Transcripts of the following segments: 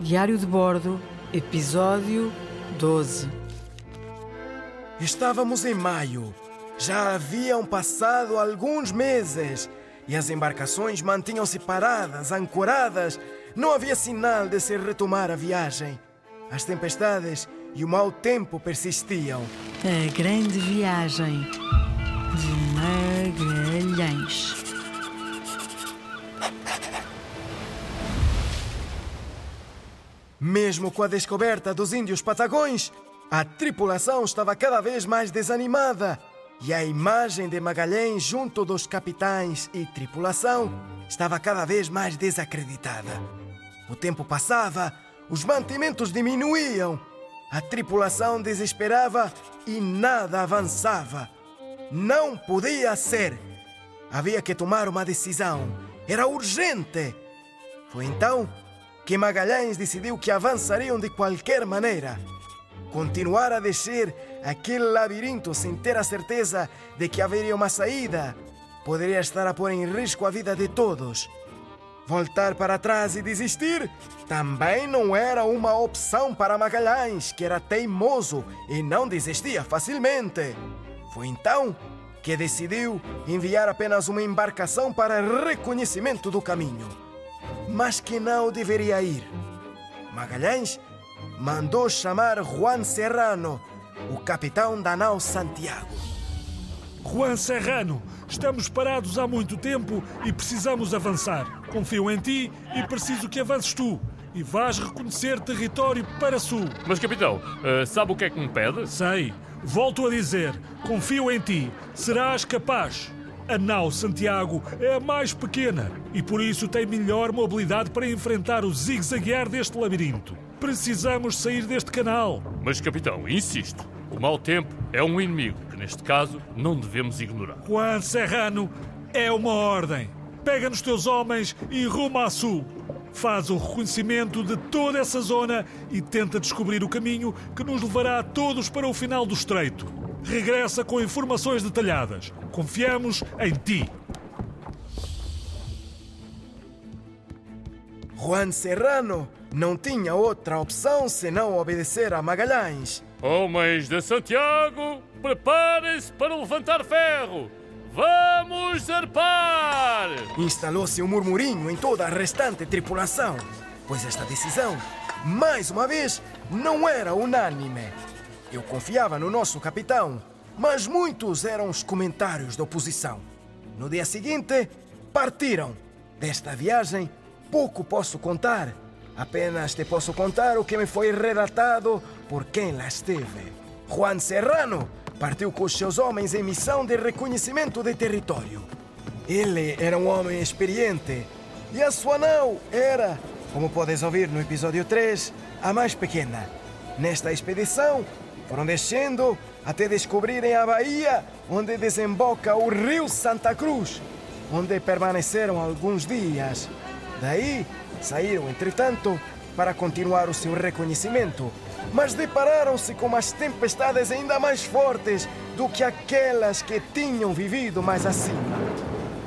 Diário de Bordo, Episódio 12. Estávamos em maio. Já haviam passado alguns meses e as embarcações mantinham-se paradas, ancoradas. Não havia sinal de se retomar a viagem. As tempestades e o mau tempo persistiam. A Grande Viagem de Magalhães. Mesmo com a descoberta dos índios patagões, a tripulação estava cada vez mais desanimada e a imagem de Magalhães junto dos capitães e tripulação estava cada vez mais desacreditada. O tempo passava, os mantimentos diminuíam, a tripulação desesperava e nada avançava. Não podia ser. Havia que tomar uma decisão. Era urgente. Foi então que Magalhães decidiu que avançariam de qualquer maneira. Continuar a descer aquele labirinto sem ter a certeza de que haveria uma saída poderia estar a pôr em risco a vida de todos. Voltar para trás e desistir também não era uma opção para Magalhães, que era teimoso e não desistia facilmente. Foi então que decidiu enviar apenas uma embarcação para reconhecimento do caminho, mas que não deveria ir. Magalhães mandou chamar Juan Serrano, o capitão da nau Santiago. Juan Serrano, estamos parados há muito tempo e precisamos avançar. Confio em ti e preciso que avances tu. E vás reconhecer território para sul. Mas, capitão, eh, sabe o que é que me pede? Sei. Volto a dizer, confio em ti. Serás capaz. A nau Santiago é a mais pequena e por isso tem melhor mobilidade para enfrentar o zigue-zaguear deste labirinto. Precisamos sair deste canal. Mas, capitão, insisto, o mau tempo é um inimigo que, neste caso, não devemos ignorar. Juan Serrano, é uma ordem. Pega nos teus homens e rumo a sul. Faz o reconhecimento de toda essa zona e tenta descobrir o caminho que nos levará a todos para o final do estreito. Regressa com informações detalhadas. Confiamos em ti. Juan Serrano não tinha outra opção senão obedecer a Magalhães. Homens de Santiago, preparem-se para levantar ferro! Vamos zarpar! Instalou-se um murmurinho em toda a restante tripulação, pois esta decisão, mais uma vez, não era unânime. Eu confiava no nosso capitão, mas muitos eram os comentários da oposição. No dia seguinte, partiram. Desta viagem, pouco posso contar. Apenas te posso contar o que me foi relatado por quem lá esteve. Juan Serrano partiu com os seus homens em missão de reconhecimento de território. Ele era um homem experiente e a sua nau era, como podes ouvir no episódio 3, a mais pequena. Nesta expedição, foram descendo até descobrirem a baía onde desemboca o rio Santa Cruz, onde permaneceram alguns dias. Daí, saíram, entretanto, para continuar o seu reconhecimento, mas depararam-se com umas tempestades ainda mais fortes do que aquelas que tinham vivido mais acima.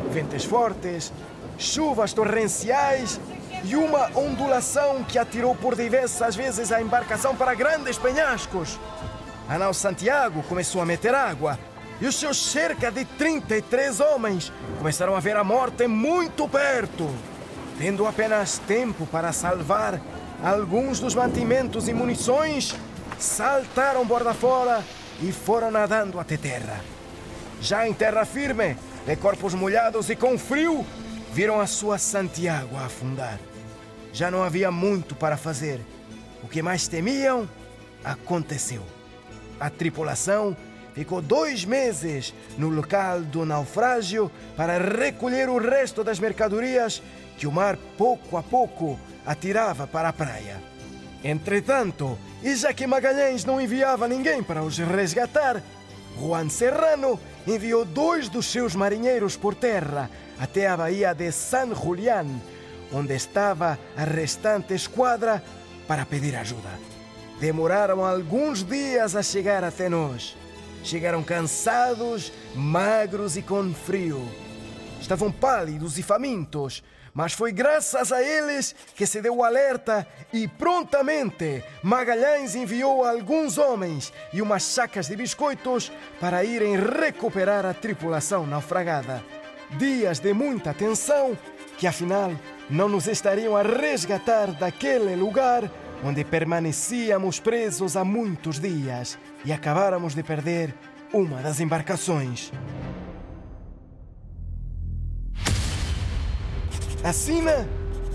Ventos fortes, chuvas torrenciais e uma ondulação que atirou por diversas vezes a embarcação para grandes penhascos. A nau Santiago começou a meter água e os seus cerca de 33 homens começaram a ver a morte muito perto. Tendo apenas tempo para salvar alguns dos mantimentos e munições, saltaram borda fora e foram nadando até terra. Já em terra firme, de corpos molhados e com frio, viram a sua Santiago afundar. Já não havia muito para fazer. O que mais temiam aconteceu. A tripulação ficou dois meses no local do naufrágio para recolher o resto das mercadorias que o mar pouco a pouco atirava para a praia. Entretanto, e já que Magalhães não enviava ninguém para os resgatar, Juan Serrano enviou dois dos seus marinheiros por terra até a baía de San Julián, onde estava a restante esquadra, para pedir ajuda. Demoraram alguns dias a chegar até nós. Chegaram cansados, magros e com frio. Estavam pálidos e famintos, Mas foi graças a eles que se deu o alerta e prontamente Magalhães enviou alguns homens e umas sacas de biscoitos para irem recuperar a tripulação naufragada. Dias de muita tensão que afinal não nos estariam a resgatar daquele lugar onde permanecíamos presos há muitos dias e acabáramos de perder uma das embarcações. Assina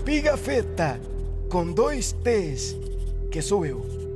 Pigafetta com dois T's, que sou eu.